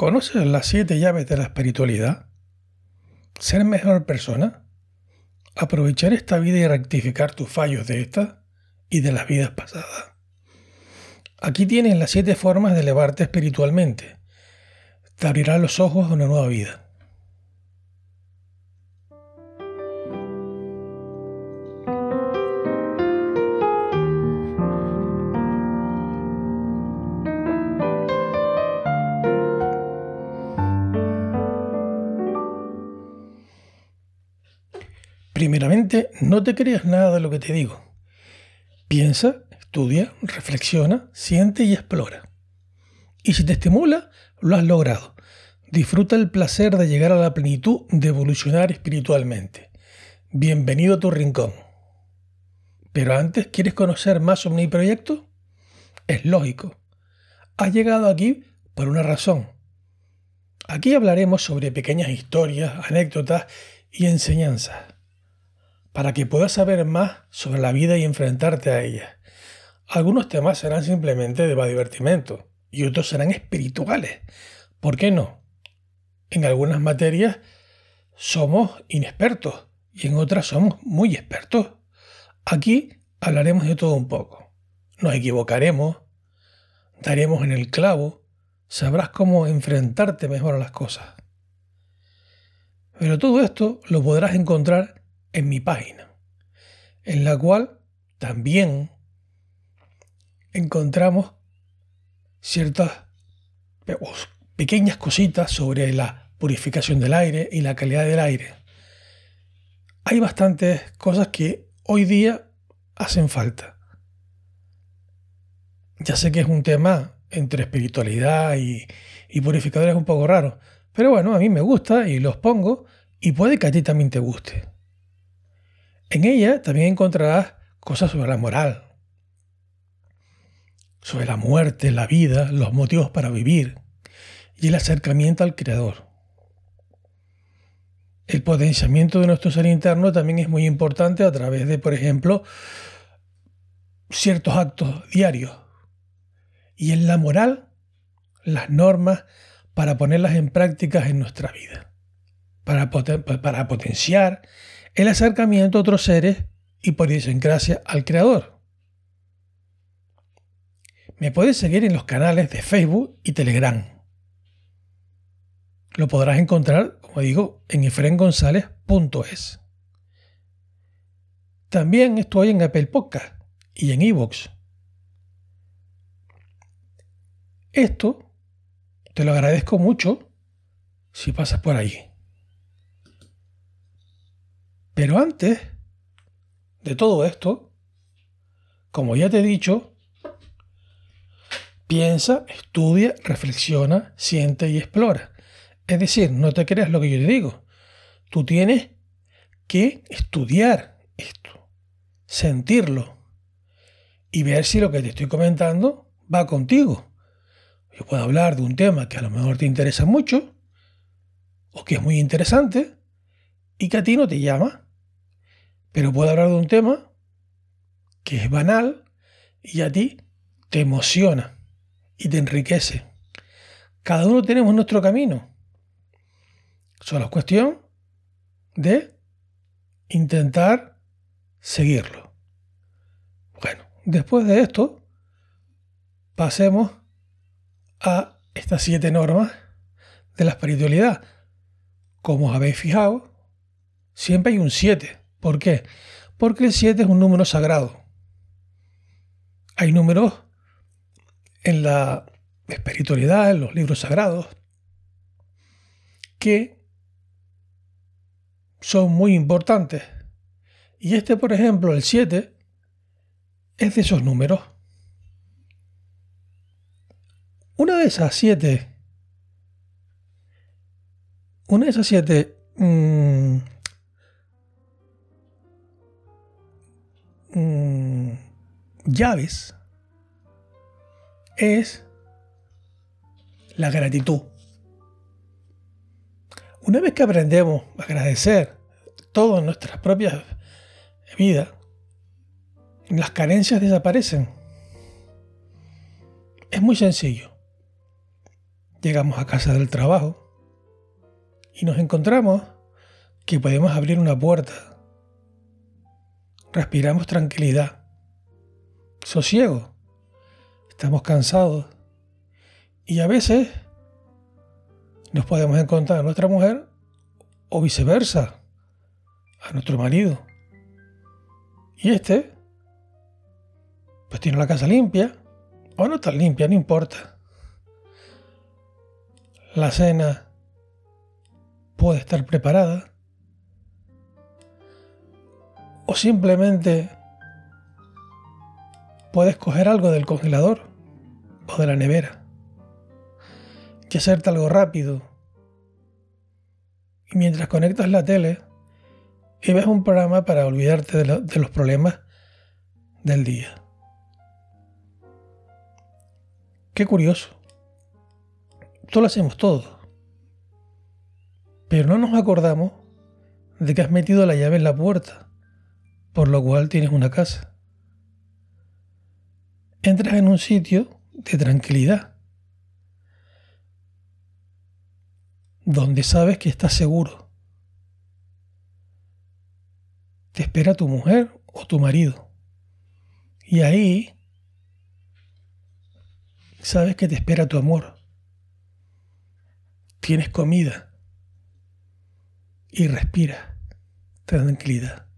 ¿Conoces las siete llaves de la espiritualidad? ¿Ser mejor persona? ¿Aprovechar esta vida y rectificar tus fallos de esta y de las vidas pasadas? Aquí tienes las siete formas de elevarte espiritualmente. Te abrirá los ojos a una nueva vida. Primeramente, no te creas nada de lo que te digo. Piensa, estudia, reflexiona, siente y explora. Y si te estimula, lo has logrado. Disfruta el placer de llegar a la plenitud de evolucionar espiritualmente. Bienvenido a tu rincón. Pero antes, ¿quieres conocer más sobre mi proyecto? Es lógico. Has llegado aquí por una razón. Aquí hablaremos sobre pequeñas historias, anécdotas y enseñanzas para que puedas saber más sobre la vida y enfrentarte a ella. Algunos temas serán simplemente de divertimento y otros serán espirituales. ¿Por qué no? En algunas materias somos inexpertos y en otras somos muy expertos. Aquí hablaremos de todo un poco. Nos equivocaremos, daremos en el clavo, sabrás cómo enfrentarte mejor a las cosas. Pero todo esto lo podrás encontrar en mi página, en la cual también encontramos ciertas pequeñas cositas sobre la purificación del aire y la calidad del aire. Hay bastantes cosas que hoy día hacen falta. Ya sé que es un tema entre espiritualidad y, purificadores un poco raro, pero bueno, a mí me gusta y los pongo y puede que a ti también te guste. En ella también encontrarás cosas sobre la moral, sobre la muerte, la vida, los motivos para vivir y el acercamiento al Creador. El potenciamiento de nuestro ser interno también es muy importante a través de, por ejemplo, ciertos actos diarios. Y en la moral, las normas para ponerlas en práctica en nuestra vida, para, para potenciar el acercamiento a otros seres y por gracias al Creador. Me puedes seguir en los canales de Facebook y Telegram. Lo podrás encontrar, como digo, en efrengonzalez.es. También estoy en Apple Podcast y en iVoox. Esto te lo agradezco mucho si pasas por ahí. Pero antes de todo esto, como ya te he dicho, piensa, estudia, reflexiona, siente y explora. Es decir, no te creas lo que yo te digo. Tú tienes que estudiar esto, sentirlo y ver si lo que te estoy comentando va contigo. Yo puedo hablar de un tema que a lo mejor te interesa mucho o que es muy interesante y que a ti no te llama. Pero puedo hablar de un tema que es banal y a ti te emociona y te enriquece. Cada uno tenemos nuestro camino. Solo es cuestión de intentar seguirlo. Bueno, después de esto, pasemos a estas siete normas de la espiritualidad. Como os habéis fijado, siempre hay un siete. ¿Por qué? Porque el 7 es un número sagrado. Hay números en la espiritualidad, en los libros sagrados, que son muy importantes. Y este, por ejemplo, el 7, es de esos números. de esas siete, una de esas siete mm, mm, llaves es la gratitud. Una vez que aprendemos a agradecer todo en nuestras propias vidas, las carencias desaparecen. Es muy sencillo. Llegamos a casa del trabajo y nos encontramos que podemos abrir una puerta. Respiramos tranquilidad, sosiego. Estamos cansados y a veces nos podemos encontrar a nuestra mujer o viceversa, a nuestro marido. Y este, pues tiene la casa limpia, o no tan limpia, no importa. La cena puede estar preparada. O simplemente puedes coger algo del congelador o de la nevera y hacerte algo rápido y mientras conectas la tele y ves un programa para olvidarte de, los problemas del día. Qué curioso. Esto lo hacemos todo. Pero no nos acordamos de que has metido la llave en la puerta, por lo cual tienes una casa. Entras en un sitio de tranquilidad donde sabes que estás seguro. Te espera tu mujer o tu marido. Y ahí sabes que te espera tu amor. Tienes comida y respira tranquilidad.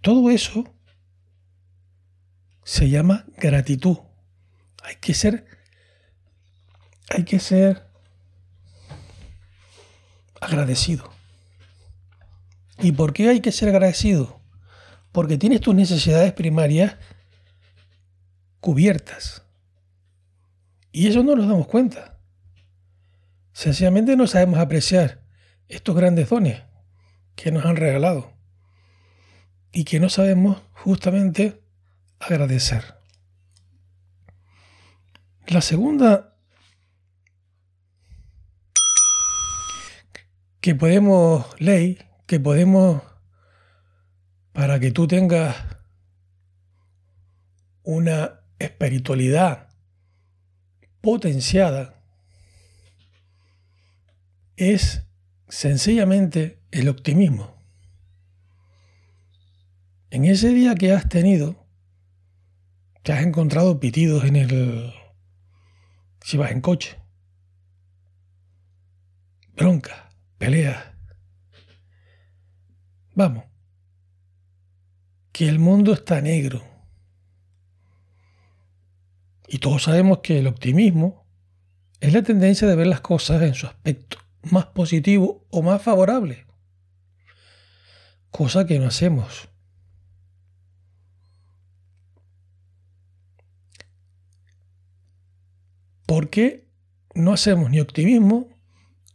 Todo eso se llama gratitud. Hay que ser hay que ser agradecido. ¿Y por qué hay que ser agradecido? Porque tienes tus necesidades primarias cubiertas. Y eso no nos damos cuenta. Sencillamente no sabemos apreciar estos grandes dones que nos han regalado y que no sabemos justamente agradecer. La segunda que podemos, ley, que podemos, para que tú tengas una espiritualidad potenciada, es sencillamente el optimismo. En ese día que has tenido, te has encontrado pitidos en el... si vas en coche. Bronca pelea. Vamos, que el mundo está negro. Y todos sabemos que el optimismo es la tendencia de ver las cosas en su aspecto más positivo o más favorable. Cosa que no hacemos. ¿Por qué no hacemos ni optimismo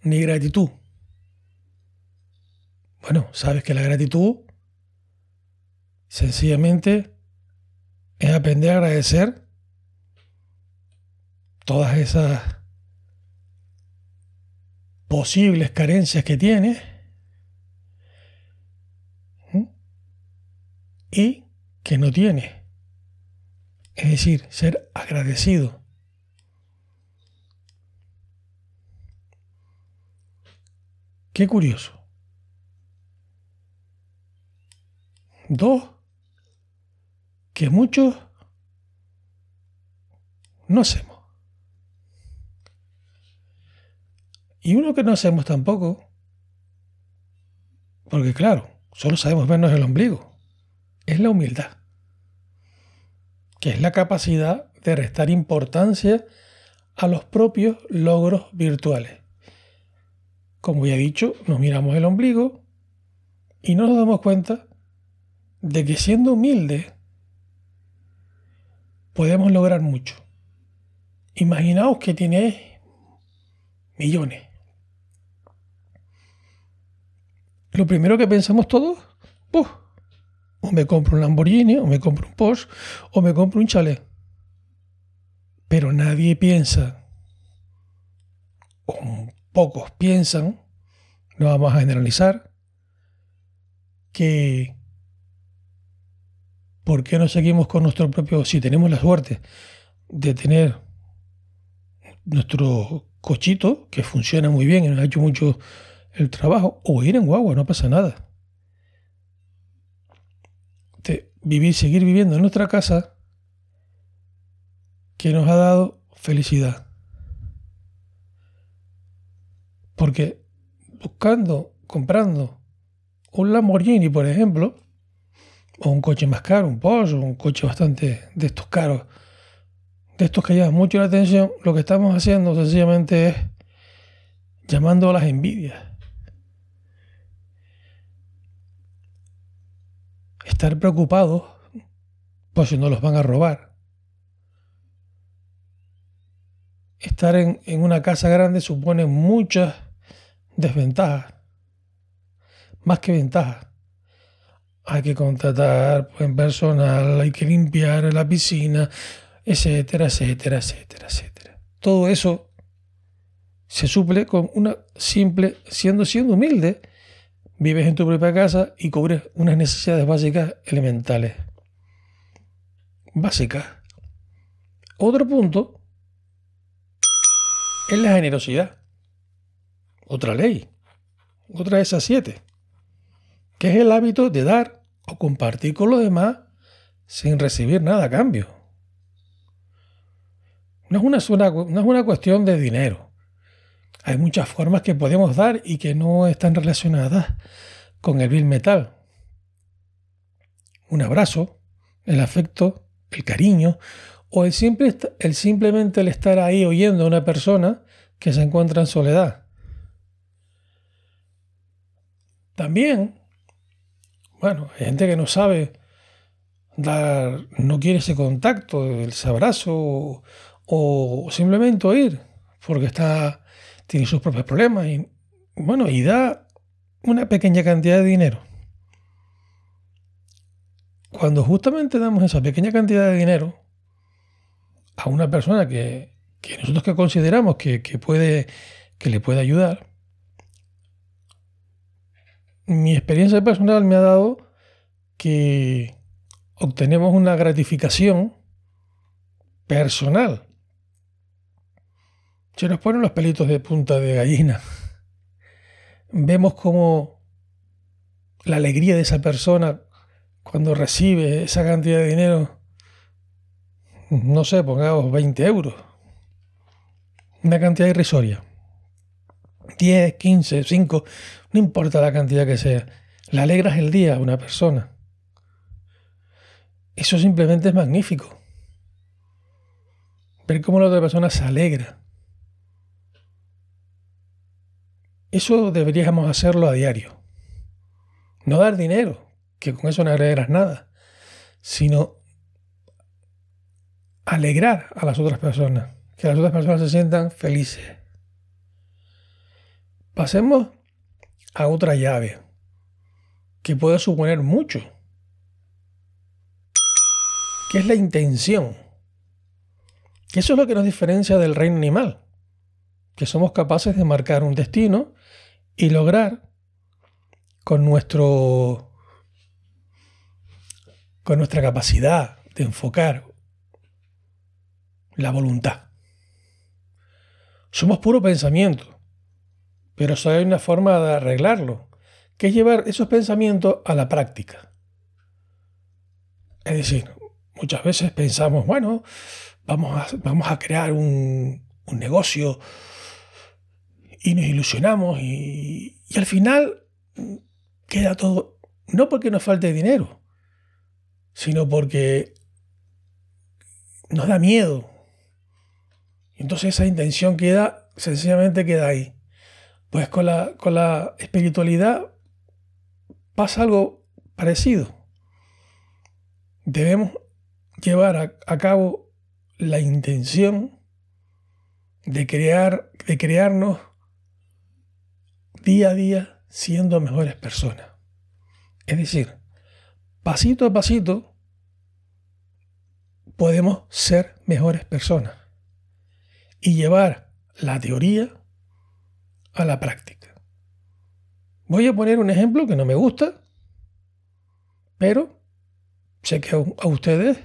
ni gratitud? Bueno, sabes que la gratitud sencillamente es aprender a agradecer todas esas posibles carencias que tienes y que no tienes. Es decir, ser agradecido. Qué curioso. Dos, que muchos no hacemos. Y uno que no hacemos tampoco, porque claro, solo sabemos vernos el ombligo, es la humildad, que es la capacidad de restar importancia a los propios logros virtuales. Como ya he dicho, nos miramos el ombligo y no nos damos cuenta de que siendo humilde podemos lograr mucho. imaginaos que tienes millones. Lo primero que pensamos todos, o me compro un Lamborghini, o me compro un Porsche, o me compro un chalet. Pero nadie piensa, o pocos piensan, no vamos a generalizar, que ¿por qué no seguimos con nuestro propio, si tenemos la suerte de tener nuestro cochito, que funciona muy bien y nos ha hecho mucho el trabajo, o ir en guagua, no pasa nada. De vivir, seguir viviendo en nuestra casa que nos ha dado felicidad. Porque buscando, comprando un Lamborghini, por ejemplo, o un coche más caro, un Porsche, un coche bastante de estos caros, de estos que llaman mucho la atención, lo que estamos haciendo sencillamente es llamando a las envidias. Estar preocupados por si no los van a robar. Estar en, en una casa grande supone muchas desventajas, más que ventajas hay que contratar en personal, hay que limpiar la piscina, etcétera, etcétera, etcétera, etcétera. Todo eso se suple con una simple, siendo, siendo humilde, vives en tu propia casa y cubres unas necesidades básicas elementales. Básicas. Otro punto es la generosidad. Otra ley. Otra de esas siete. Que es el hábito de dar o compartir con los demás sin recibir nada a cambio. No es una, cuestión de dinero. Hay muchas formas que podemos dar y que no están relacionadas con el bill metal. Un abrazo, el afecto, el cariño o el, simple, el simplemente el estar ahí oyendo a una persona que se encuentra en soledad. También, bueno, hay gente que no sabe dar, no quiere ese contacto, ese abrazo o, simplemente oír porque está, tiene sus propios problemas y bueno, y da una pequeña cantidad de dinero. Cuando justamente damos esa pequeña cantidad de dinero a una persona que, nosotros que consideramos que, puede, que le puede ayudar, mi experiencia personal me ha dado que obtenemos una gratificación personal. Se nos ponen los pelitos de punta de gallina. Vemos como la alegría de esa persona cuando recibe esa cantidad de dinero, no sé, pongamos 20 euros, una cantidad irrisoria. 10, 15, 5, no importa la cantidad que sea, le alegras el día a una persona. Eso simplemente es magnífico. Ver cómo la otra persona se alegra. Eso deberíamos hacerlo a diario. No dar dinero, que con eso no agregarás nada, sino alegrar a las otras personas, que las otras personas se sientan felices. Pasemos a otra llave, que puede suponer mucho, que es la intención. Eso es lo que nos diferencia del reino animal, que somos capaces de marcar un destino y lograr con nuestro con nuestra capacidad de enfocar la voluntad. Somos puro pensamiento. Pero solo hay una forma de arreglarlo, que es llevar esos pensamientos a la práctica. Es decir, muchas veces pensamos, bueno, vamos a, vamos a crear un, negocio y nos ilusionamos y, y al final queda todo, no porque nos falte dinero, sino porque nos da miedo. Entonces esa intención queda, sencillamente queda ahí. Pues con la, con la espiritualidad pasa algo parecido. Debemos llevar a, cabo la intención de, crear, de crearnos día a día siendo mejores personas. Es decir, pasito a pasito podemos ser mejores personas y llevar la teoría a la práctica. Voy a poner un ejemplo que no me gusta, pero sé que a ustedes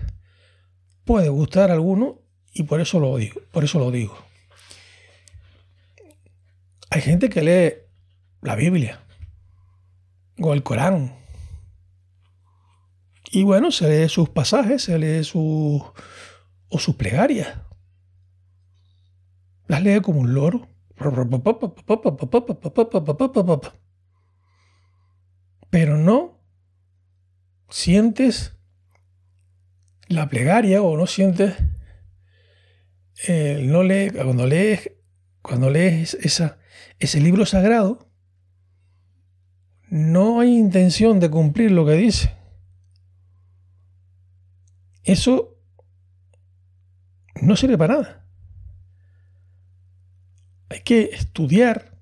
puede gustar alguno y por eso lo digo, por eso lo digo. Hay gente que lee la Biblia o el Corán. Y bueno, se lee sus pasajes, se lee sus o sus plegarias. Las lee como un loro. Pero no sientes la plegaria o no sientes, eh, no lee, cuando lees, cuando lees ese libro sagrado, no hay intención de cumplir lo que dice. Eso no sirve para nada. Hay que estudiar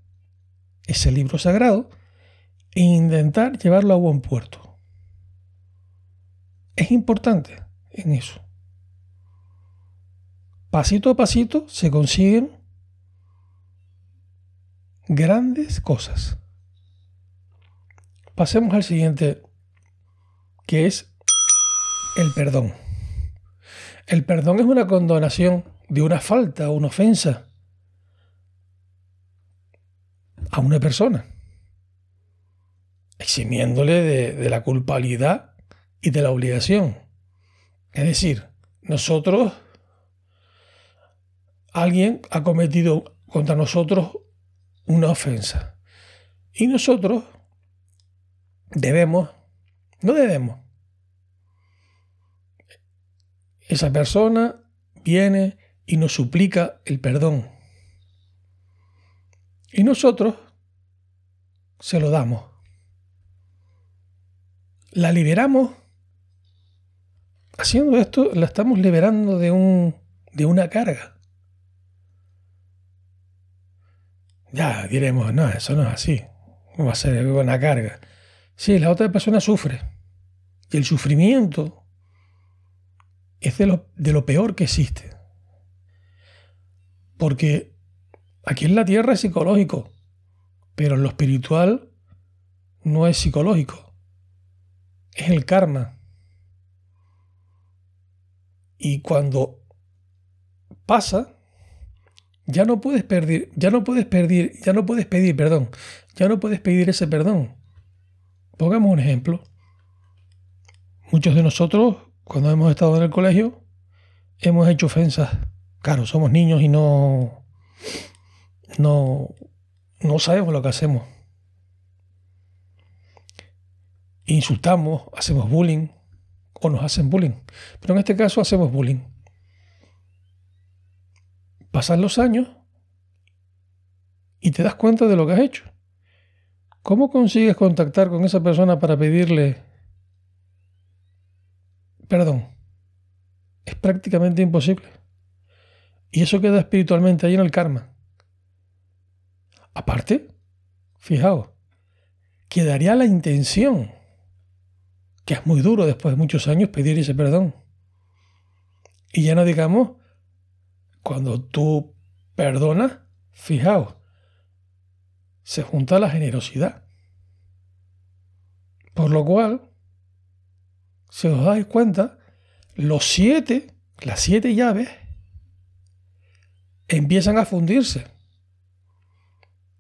ese libro sagrado e intentar llevarlo a buen puerto. Es importante en eso. Pasito a pasito se consiguen grandes cosas. Pasemos al siguiente, que es el perdón. El perdón es una condonación de una falta o una ofensa a una persona, eximiéndole de, de la culpabilidad y de la obligación. Es decir, nosotros, alguien ha cometido contra nosotros una ofensa. Y nosotros debemos, no debemos. Esa persona viene y nos suplica el perdón. Y nosotros se lo damos. La liberamos haciendo esto la estamos liberando de, un, de una carga. Ya diremos, no, eso no es así. ¿Cómo va a ser una carga? Sí, la otra persona sufre. Y el sufrimiento es de lo, de lo peor que existe. Porque aquí en la tierra es psicológico, pero lo espiritual no es psicológico. Es el karma. Y cuando pasa, ya no puedes pedir, ya no puedes pedir, ya no puedes pedir perdón, ya no puedes pedir ese perdón. Pongamos un ejemplo. Muchos de nosotros, cuando hemos estado en el colegio, hemos hecho ofensas. Claro, somos niños y no, no, no sabemos lo que hacemos. Insultamos, hacemos bullying, o nos hacen bullying. Pero en este caso hacemos bullying. Pasan los años y te das cuenta de lo que has hecho. ¿Cómo consigues contactar con esa persona para pedirle perdón? Es prácticamente imposible. Y eso queda espiritualmente ahí en el karma. Aparte, fijaos, quedaría la intención que es muy duro después de muchos años pedir ese perdón. Y ya no digamos, cuando tú perdonas, fijaos, se junta la generosidad. Por lo cual, si os dais cuenta, los siete, las siete llaves, empiezan a fundirse.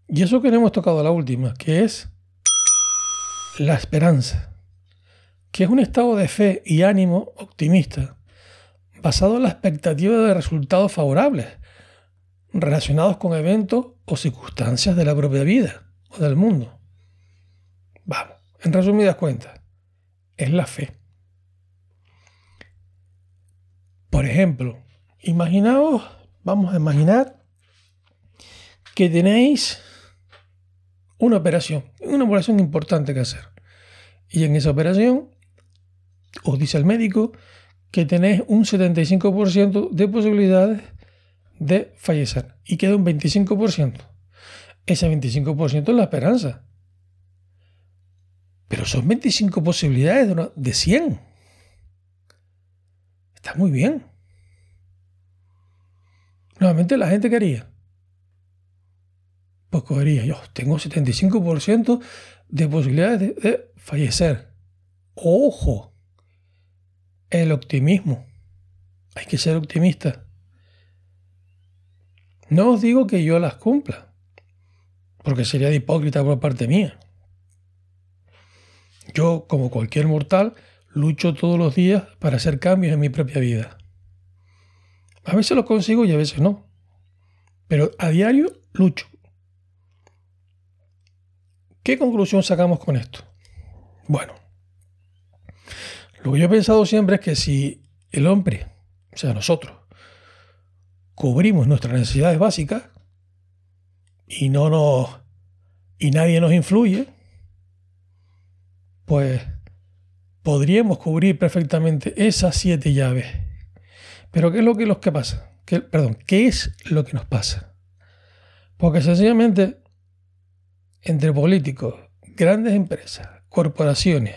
Y eso que no hemos tocado la última, que es la esperanza que es un estado de fe y ánimo optimista, basado en la expectativa de resultados favorables, relacionados con eventos o circunstancias de la propia vida o del mundo. Vamos, en resumidas cuentas, es la fe. Por ejemplo, imaginaos, vamos a imaginar que tenéis una operación, una operación importante que hacer. Y en esa operación os dice el médico que tenéis un 75% de posibilidades de fallecer y queda un 25%. Ese 25% es la esperanza. Pero son 25 posibilidades de, de 100. Está muy bien. Nuevamente la gente quería. Pues cogería, yo tengo 75% de posibilidades de fallecer. Ojo, el optimismo. Hay que ser optimista. No os digo que yo las cumpla, porque sería de hipócrita por parte mía. Yo, como cualquier mortal, lucho todos los días para hacer cambios en mi propia vida. A veces lo consigo y a veces no. Pero a diario lucho. ¿Qué conclusión sacamos con esto? Bueno, lo que yo he pensado siempre es que si el hombre, o sea, nosotros, cubrimos nuestras necesidades básicas y no nos y nadie nos influye, pues podríamos cubrir perfectamente esas siete llaves. Pero ¿qué es lo que, los que pasa? ¿Qué, perdón, ¿qué es lo que nos pasa? Porque sencillamente entre políticos, grandes empresas, corporaciones,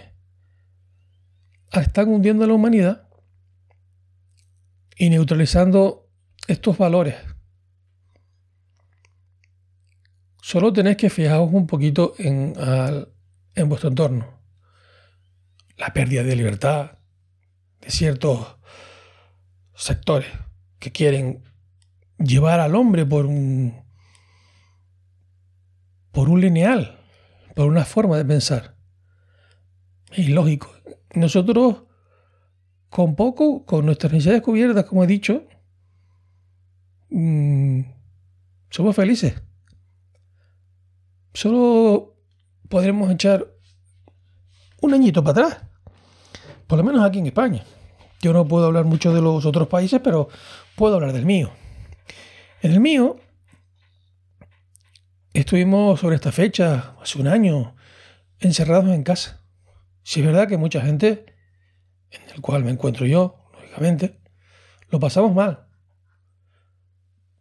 están hundiendo a la humanidad y neutralizando estos valores. Solo tenéis que fijaros un poquito en, en vuestro entorno. La pérdida de libertad de ciertos sectores que quieren llevar al hombre por un, por un lineal, por una forma de pensar. Es ilógico. Nosotros, con poco, con nuestras necesidades cubiertas, como he dicho, Mm, somos felices. Solo podremos echar un añito para atrás, por lo menos aquí en España. Yo no puedo hablar mucho de los otros países, pero puedo hablar del mío. En el mío, estuvimos sobre esta fecha, hace un año, encerrados en casa. Si es verdad que mucha gente, en el cual me encuentro yo, lógicamente, lo pasamos mal.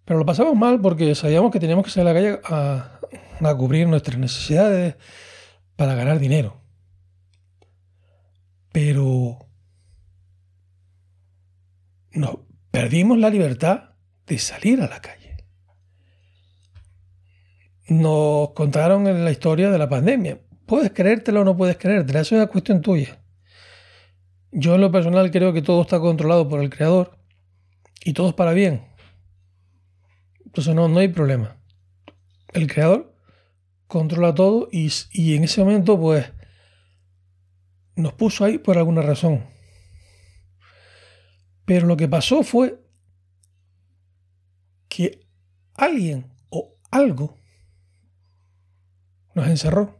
Pero lo pasamos mal porque sabíamos que teníamos que salir a la calle a, cubrir nuestras necesidades para ganar dinero. Pero nos perdimos la libertad de salir a la calle. Nos contaron en la historia de la pandemia. Puedes creértelo o no puedes creértelo, eso es una cuestión tuya. Yo en lo personal creo que todo está controlado por el creador y todo es para bien. Entonces no, no hay problema. El creador controla todo y, y en ese momento pues nos puso ahí por alguna razón. Pero lo que pasó fue que alguien o algo nos encerró.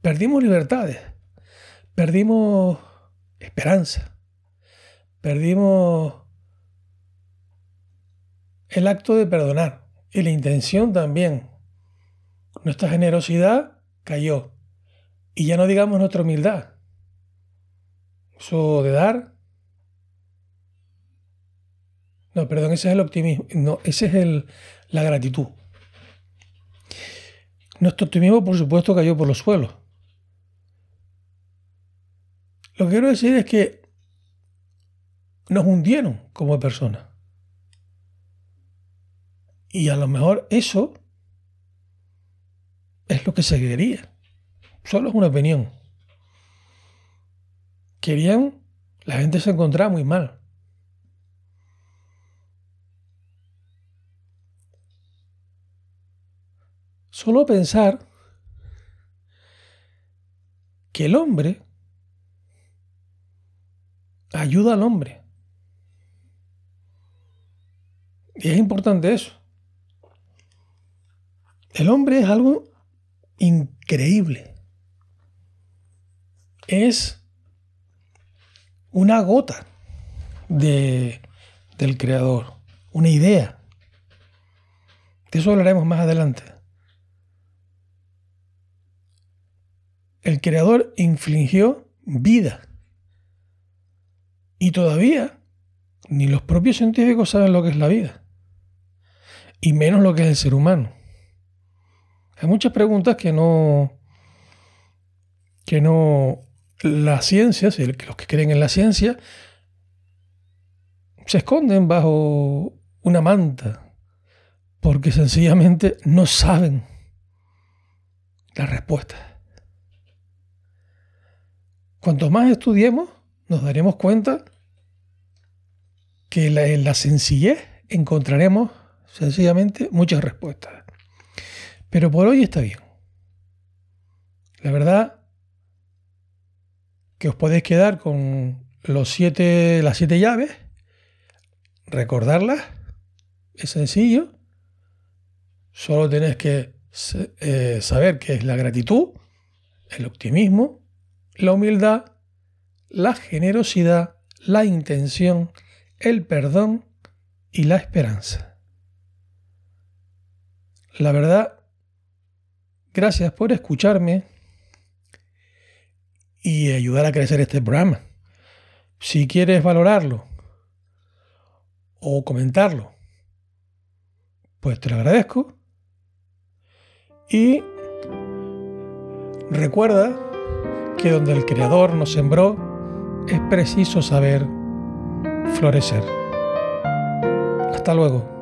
Perdimos libertades, perdimos esperanza, perdimos el acto de perdonar. Y la intención también. Nuestra generosidad cayó. Y ya no digamos nuestra humildad. Eso de dar. No, perdón, ese es el optimismo. No, ese es el, la gratitud. Nuestro optimismo, por supuesto, cayó por los suelos. Lo que quiero decir es que nos hundieron como personas. Y a lo mejor eso es lo que se quería. Solo es una opinión. Querían, la gente se encontraba muy mal. Solo pensar que el hombre ayuda al hombre. Y es importante eso. El hombre es algo increíble. Es una gota de, del creador, una idea. De eso hablaremos más adelante. El creador infligió vida. Y todavía ni los propios científicos saben lo que es la vida. y menos lo que es el ser humano. Hay muchas preguntas que no, que no, la ciencia, los que creen en la ciencia, se esconden bajo una manta, porque sencillamente no saben la respuesta. Cuanto más estudiemos, nos daremos cuenta que en la sencillez encontraremos sencillamente muchas respuestas. Pero por hoy está bien. La verdad que os podéis quedar con los siete, las siete llaves, recordarlas, es sencillo. Solo tenéis que eh, saber qué es la gratitud, el optimismo, la humildad, la generosidad, la intención, el perdón y la esperanza. La verdad, gracias por escucharme y ayudar a crecer este programa. Si quieres valorarlo o comentarlo, pues te lo agradezco. Y recuerda que donde el Creador nos sembró es preciso saber florecer. Hasta luego.